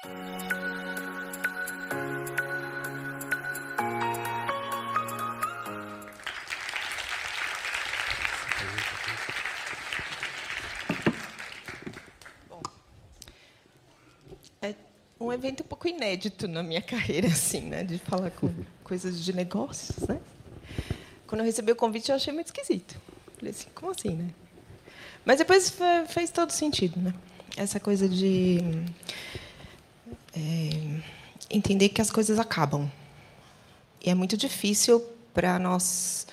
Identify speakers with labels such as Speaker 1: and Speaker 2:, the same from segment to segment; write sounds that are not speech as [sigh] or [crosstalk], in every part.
Speaker 1: É um evento um pouco inédito na minha carreira, assim, né? De falar com coisas de negócios, né? Quando eu recebi o convite, eu achei muito esquisito. Falei assim, como assim, né? Mas depois fez todo sentido, né? Essa coisa de é, entender que as coisas acabam. E é muito difícil para nós,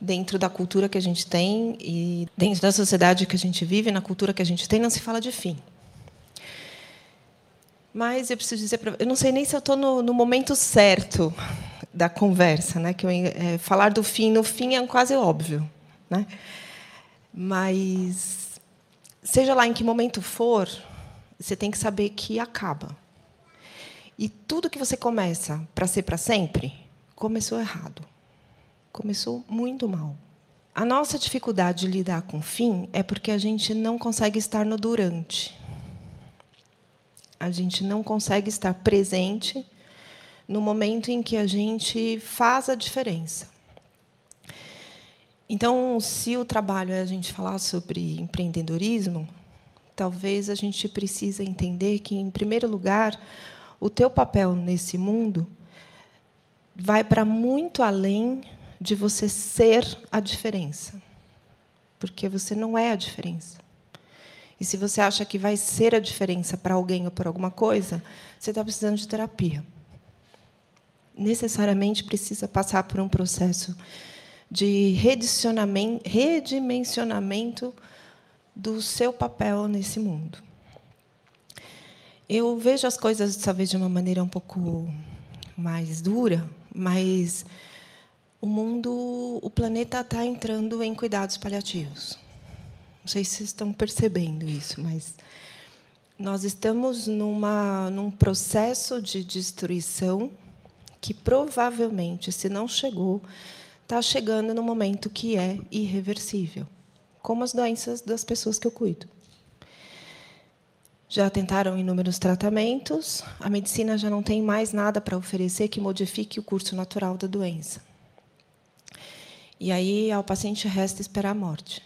Speaker 1: dentro da cultura que a gente tem e dentro da sociedade que a gente vive, na cultura que a gente tem, não se fala de fim. Mas eu preciso dizer, eu não sei nem se eu estou no, no, momento certo da conversa, né? Que eu, é, falar do fim no fim é quase óbvio, né? Mas seja lá em que momento for, você tem que saber que acaba. E tudo que você começa para ser para sempre começou errado. Começou muito mal. A nossa dificuldade de lidar com o fim é porque a gente não consegue estar no durante a gente não consegue estar presente no momento em que a gente faz a diferença. Então, se o trabalho é a gente falar sobre empreendedorismo, talvez a gente precisa entender que, em primeiro lugar, o teu papel nesse mundo vai para muito além de você ser a diferença, porque você não é a diferença. E se você acha que vai ser a diferença para alguém ou para alguma coisa, você está precisando de terapia. Necessariamente precisa passar por um processo de redimensionamento do seu papel nesse mundo. Eu vejo as coisas talvez de uma maneira um pouco mais dura, mas o mundo, o planeta está entrando em cuidados paliativos. Não sei se vocês estão percebendo isso, mas nós estamos numa, num processo de destruição que provavelmente, se não chegou, está chegando no momento que é irreversível, como as doenças das pessoas que eu cuido. Já tentaram inúmeros tratamentos, a medicina já não tem mais nada para oferecer que modifique o curso natural da doença. E aí ao paciente resta esperar a morte.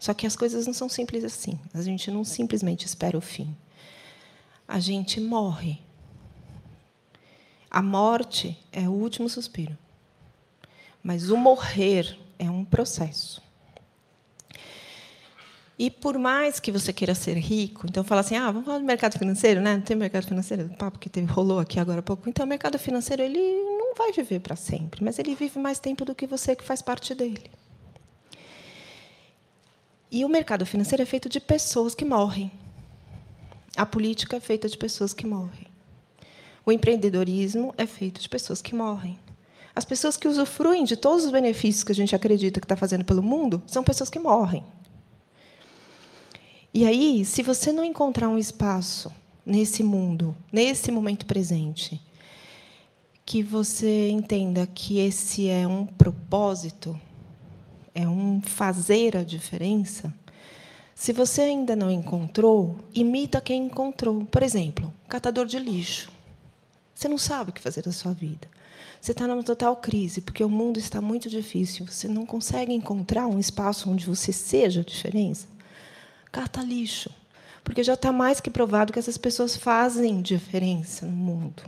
Speaker 1: Só que as coisas não são simples assim. A gente não simplesmente espera o fim. A gente morre. A morte é o último suspiro. Mas o morrer é um processo. E por mais que você queira ser rico, então fala assim, ah, vamos falar do mercado financeiro, né? Não tem mercado financeiro, papo que teve, rolou aqui agora há pouco. Então, o mercado financeiro ele não vai viver para sempre, mas ele vive mais tempo do que você que faz parte dele. E o mercado financeiro é feito de pessoas que morrem. A política é feita de pessoas que morrem. O empreendedorismo é feito de pessoas que morrem. As pessoas que usufruem de todos os benefícios que a gente acredita que está fazendo pelo mundo são pessoas que morrem. E aí, se você não encontrar um espaço nesse mundo, nesse momento presente, que você entenda que esse é um propósito, é um fazer a diferença. Se você ainda não encontrou, imita quem encontrou. Por exemplo, catador de lixo. Você não sabe o que fazer da sua vida. Você está numa total crise, porque o mundo está muito difícil. Você não consegue encontrar um espaço onde você seja a diferença. Cata lixo. Porque já está mais que provado que essas pessoas fazem diferença no mundo.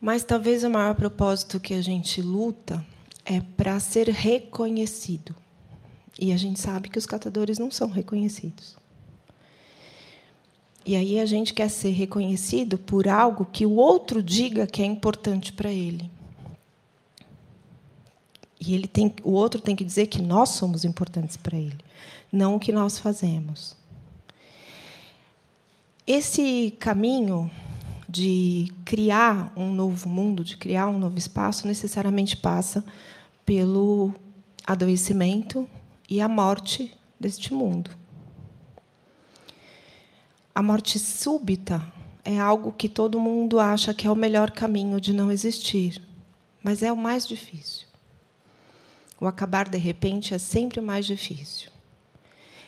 Speaker 1: Mas talvez o maior propósito que a gente luta é para ser reconhecido. E a gente sabe que os catadores não são reconhecidos. E aí a gente quer ser reconhecido por algo que o outro diga que é importante para ele. E ele tem, o outro tem que dizer que nós somos importantes para ele, não o que nós fazemos. Esse caminho de criar um novo mundo, de criar um novo espaço, necessariamente passa pelo adoecimento e a morte deste mundo. A morte súbita é algo que todo mundo acha que é o melhor caminho de não existir, mas é o mais difícil. O acabar de repente é sempre o mais difícil.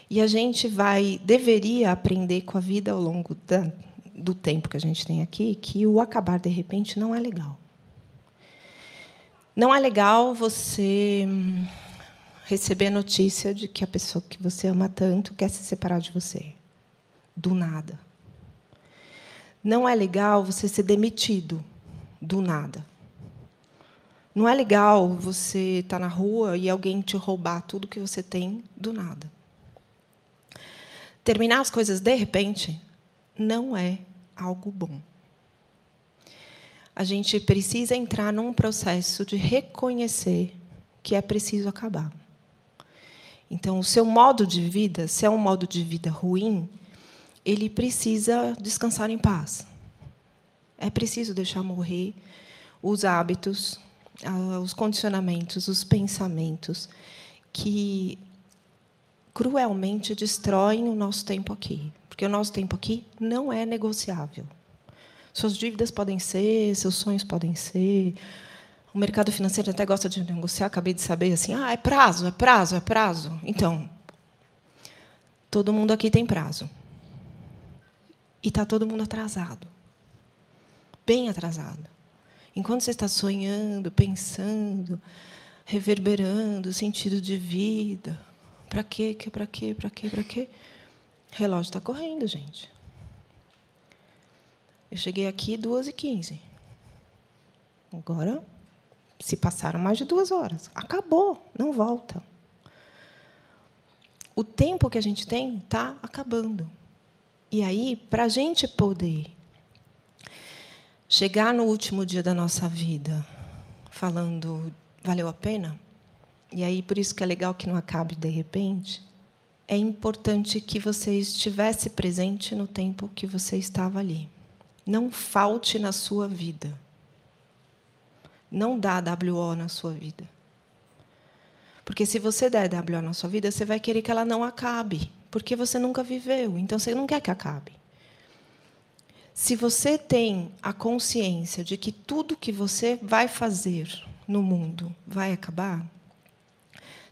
Speaker 1: E a gente vai deveria aprender com a vida ao longo da, do tempo que a gente tem aqui que o acabar de repente não é legal. Não é legal você hum, receber a notícia de que a pessoa que você ama tanto quer se separar de você. Do nada. Não é legal você ser demitido do nada. Não é legal você estar na rua e alguém te roubar tudo que você tem do nada. Terminar as coisas de repente não é algo bom. A gente precisa entrar num processo de reconhecer que é preciso acabar. Então, o seu modo de vida, se é um modo de vida ruim, ele precisa descansar em paz. É preciso deixar morrer os hábitos, os condicionamentos, os pensamentos que cruelmente destroem o nosso tempo aqui. Porque o nosso tempo aqui não é negociável. Suas dívidas podem ser, seus sonhos podem ser. O mercado financeiro até gosta de negociar, acabei de saber assim, ah, é prazo, é prazo, é prazo. Então, todo mundo aqui tem prazo. E está todo mundo atrasado. Bem atrasado. Enquanto você está sonhando, pensando, reverberando sentido de vida, para quê, que para quê, para quê, para quê? O relógio está correndo, gente. Eu cheguei aqui duas e quinze. Agora, se passaram mais de duas horas, acabou, não volta. O tempo que a gente tem está acabando. E aí, para a gente poder chegar no último dia da nossa vida falando valeu a pena, e aí por isso que é legal que não acabe de repente, é importante que você estivesse presente no tempo que você estava ali. Não falte na sua vida. Não dá WO na sua vida. Porque se você der WO na sua vida, você vai querer que ela não acabe, porque você nunca viveu, então você não quer que acabe. Se você tem a consciência de que tudo que você vai fazer no mundo vai acabar,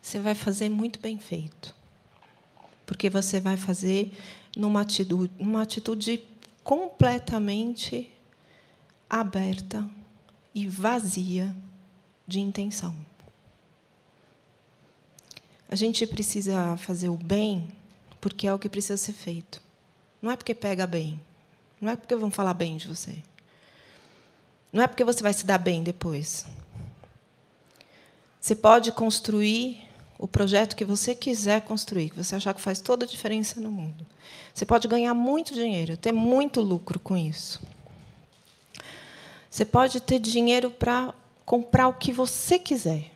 Speaker 1: você vai fazer muito bem feito. Porque você vai fazer numa atitude, numa atitude completamente aberta e vazia de intenção. A gente precisa fazer o bem porque é o que precisa ser feito. Não é porque pega bem. Não é porque vão falar bem de você. Não é porque você vai se dar bem depois. Você pode construir o projeto que você quiser construir, que você achar que faz toda a diferença no mundo. Você pode ganhar muito dinheiro, ter muito lucro com isso. Você pode ter dinheiro para comprar o que você quiser.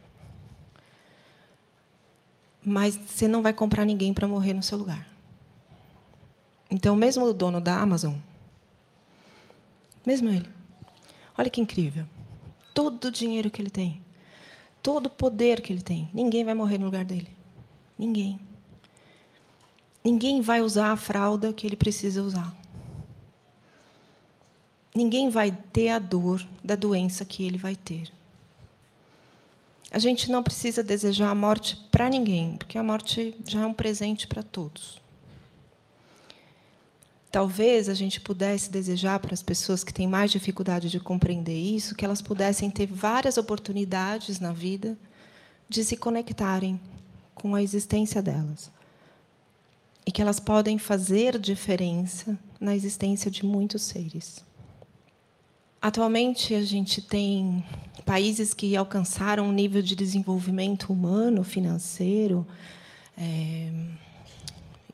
Speaker 1: Mas você não vai comprar ninguém para morrer no seu lugar. Então, mesmo o dono da Amazon, mesmo ele. Olha que incrível. Todo o dinheiro que ele tem, todo o poder que ele tem, ninguém vai morrer no lugar dele. Ninguém. Ninguém vai usar a fralda que ele precisa usar. Ninguém vai ter a dor da doença que ele vai ter. A gente não precisa desejar a morte para ninguém, porque a morte já é um presente para todos. Talvez a gente pudesse desejar para as pessoas que têm mais dificuldade de compreender isso, que elas pudessem ter várias oportunidades na vida de se conectarem com a existência delas. E que elas podem fazer diferença na existência de muitos seres. Atualmente, a gente tem países que alcançaram um nível de desenvolvimento humano, financeiro, é,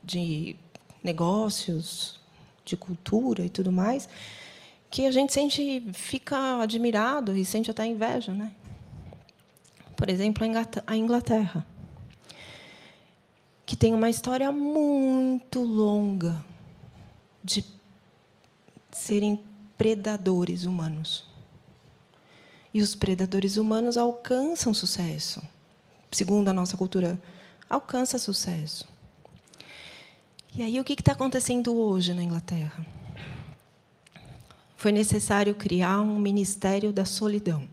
Speaker 1: de negócios, de cultura e tudo mais, que a gente sente, fica admirado e sente até inveja, né? Por exemplo, a Inglaterra, que tem uma história muito longa de serem predadores humanos. E os predadores humanos alcançam sucesso. Segundo a nossa cultura, alcança sucesso. E aí, o que está acontecendo hoje na Inglaterra? Foi necessário criar um ministério da solidão.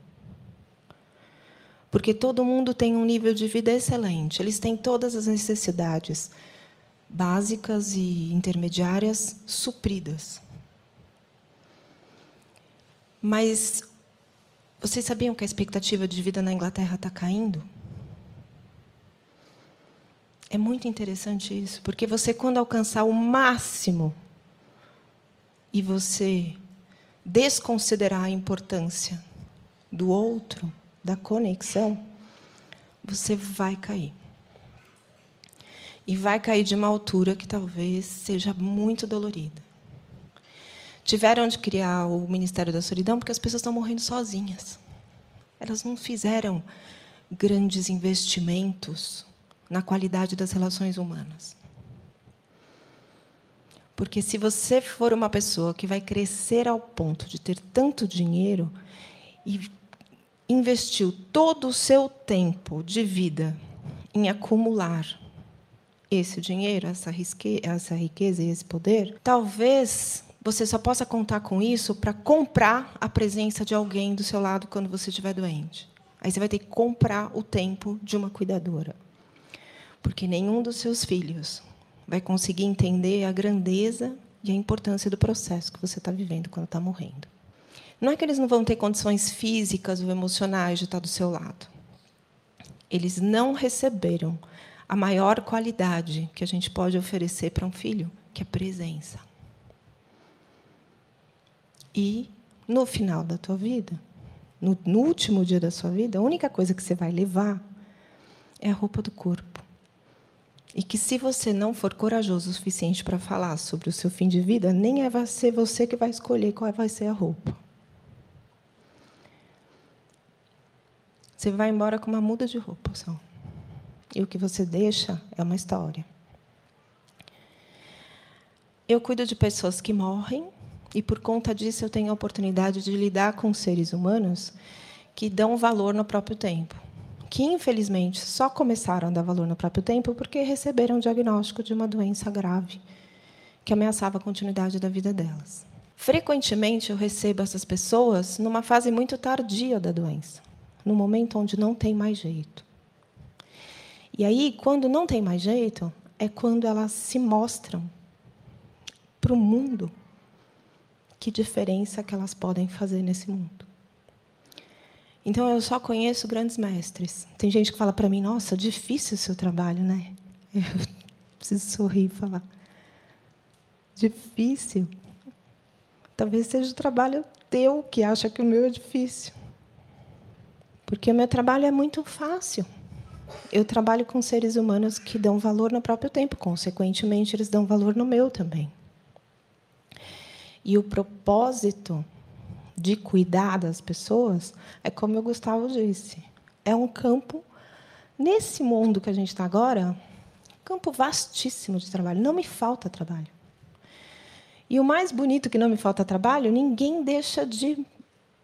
Speaker 1: Porque todo mundo tem um nível de vida excelente, eles têm todas as necessidades básicas e intermediárias supridas. Mas vocês sabiam que a expectativa de vida na Inglaterra está caindo? É muito interessante isso, porque você, quando alcançar o máximo e você desconsiderar a importância do outro, da conexão, você vai cair. E vai cair de uma altura que talvez seja muito dolorida. Tiveram de criar o Ministério da Solidão porque as pessoas estão morrendo sozinhas. Elas não fizeram grandes investimentos na qualidade das relações humanas. Porque se você for uma pessoa que vai crescer ao ponto de ter tanto dinheiro e investiu todo o seu tempo de vida em acumular esse dinheiro, essa, essa riqueza e esse poder, talvez você só possa contar com isso para comprar a presença de alguém do seu lado quando você estiver doente. Aí você vai ter que comprar o tempo de uma cuidadora. Porque nenhum dos seus filhos vai conseguir entender a grandeza e a importância do processo que você está vivendo quando está morrendo. Não é que eles não vão ter condições físicas ou emocionais de estar do seu lado. Eles não receberam a maior qualidade que a gente pode oferecer para um filho, que é presença. E no final da tua vida, no, no, último dia da sua vida, a única coisa que você vai levar é a roupa do corpo. E que se você não for corajoso o suficiente para falar sobre o seu fim de vida, nem é vai ser você que vai escolher qual vai ser a roupa. Você vai embora com uma muda de roupa só. E o que você deixa é uma história. Eu cuido de pessoas que morrem e por conta disso eu tenho a oportunidade de lidar com seres humanos que dão valor no próprio tempo, que infelizmente só começaram a dar valor no próprio tempo porque receberam o diagnóstico de uma doença grave que ameaçava a continuidade da vida delas. Frequentemente eu recebo essas pessoas numa fase muito tardia da doença no momento onde não tem mais jeito. E aí, quando não tem mais jeito, é quando elas se mostram para o mundo que diferença que elas podem fazer nesse mundo. Então, eu só conheço grandes mestres. Tem gente que fala para mim: Nossa, difícil o seu trabalho, né? [laughs] Eu preciso sorrir e falar: Difícil. Talvez seja o trabalho teu que acha que o meu é difícil. Porque o meu trabalho é muito fácil. Eu trabalho com seres humanos que dão valor no próprio tempo, consequentemente, eles dão valor no meu também. E o propósito de cuidar das pessoas é como o Gustavo disse: é um campo, nesse mundo que a gente está agora, campo vastíssimo de trabalho. Não me falta trabalho. E o mais bonito que não me falta trabalho, ninguém deixa de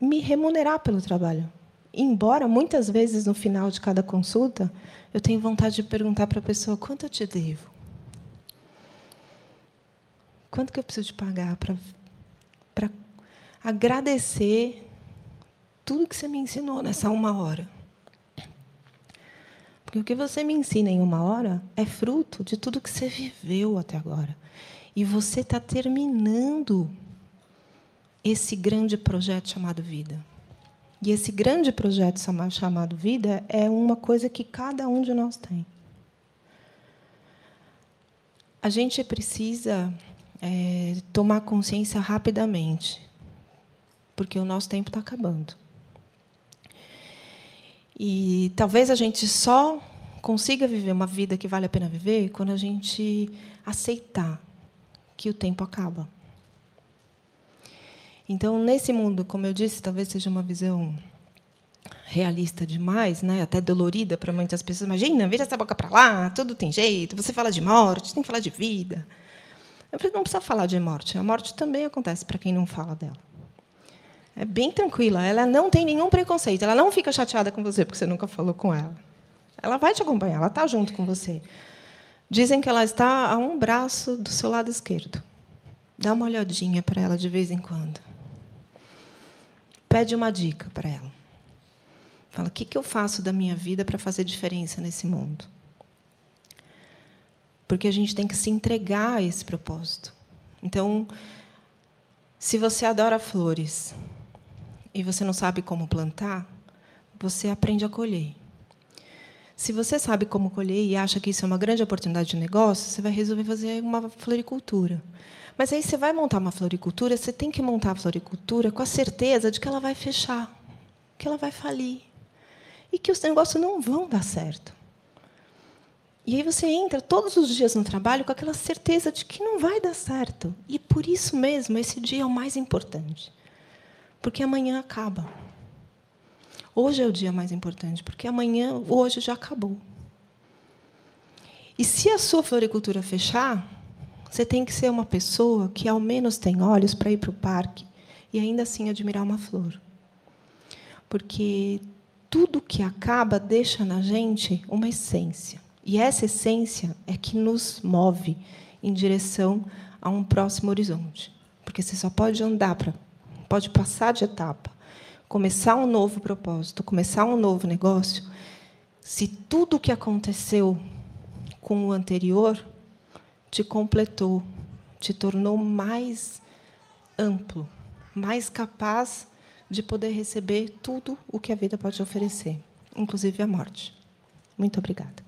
Speaker 1: me remunerar pelo trabalho. Embora muitas vezes no final de cada consulta eu tenha vontade de perguntar para a pessoa quanto eu te devo. Quanto que eu preciso de pagar para agradecer tudo que você me ensinou nessa uma hora? Porque o que você me ensina em uma hora é fruto de tudo que você viveu até agora. E você está terminando esse grande projeto chamado vida. E esse grande projeto chamado vida é uma coisa que cada um de nós tem. A gente precisa é, tomar consciência rapidamente, porque o nosso tempo está acabando. E talvez a gente só consiga viver uma vida que vale a pena viver quando a gente aceitar que o tempo acaba. Então, nesse mundo, como eu disse, talvez seja uma visão realista demais, né? até dolorida para muitas pessoas. Imagina, vira essa boca para lá, tudo tem jeito, você fala de morte, tem que falar de vida. Eu não precisa falar de morte. A morte também acontece para quem não fala dela. É bem tranquila, ela não tem nenhum preconceito, ela não fica chateada com você porque você nunca falou com ela. Ela vai te acompanhar, ela está junto com você. Dizem que ela está a um braço do seu lado esquerdo. Dá uma olhadinha para ela de vez em quando. Pede uma dica para ela. Fala: o que, que eu faço da minha vida para fazer diferença nesse mundo? Porque a gente tem que se entregar a esse propósito. Então, se você adora flores, e você não sabe como plantar, você aprende a colher. Se você sabe como colher e acha que isso é uma grande oportunidade de negócio, você vai resolver fazer uma floricultura. Mas aí você vai montar uma floricultura, você tem que montar a floricultura com a certeza de que ela vai fechar, que ela vai falir e que os negócios não vão dar certo. E aí você entra todos os dias no trabalho com aquela certeza de que não vai dar certo. E por isso mesmo esse dia é o mais importante. Porque amanhã acaba. Hoje é o dia mais importante, porque amanhã, hoje já acabou. E se a sua floricultura fechar, você tem que ser uma pessoa que ao menos tem olhos para ir para o parque e ainda assim admirar uma flor. Porque tudo que acaba deixa na gente uma essência. E essa essência é que nos move em direção a um próximo horizonte. Porque você só pode andar para pode passar de etapa começar um novo propósito, começar um novo negócio, se tudo o que aconteceu com o anterior te completou, te tornou mais amplo, mais capaz de poder receber tudo o que a vida pode oferecer, inclusive a morte. Muito obrigada.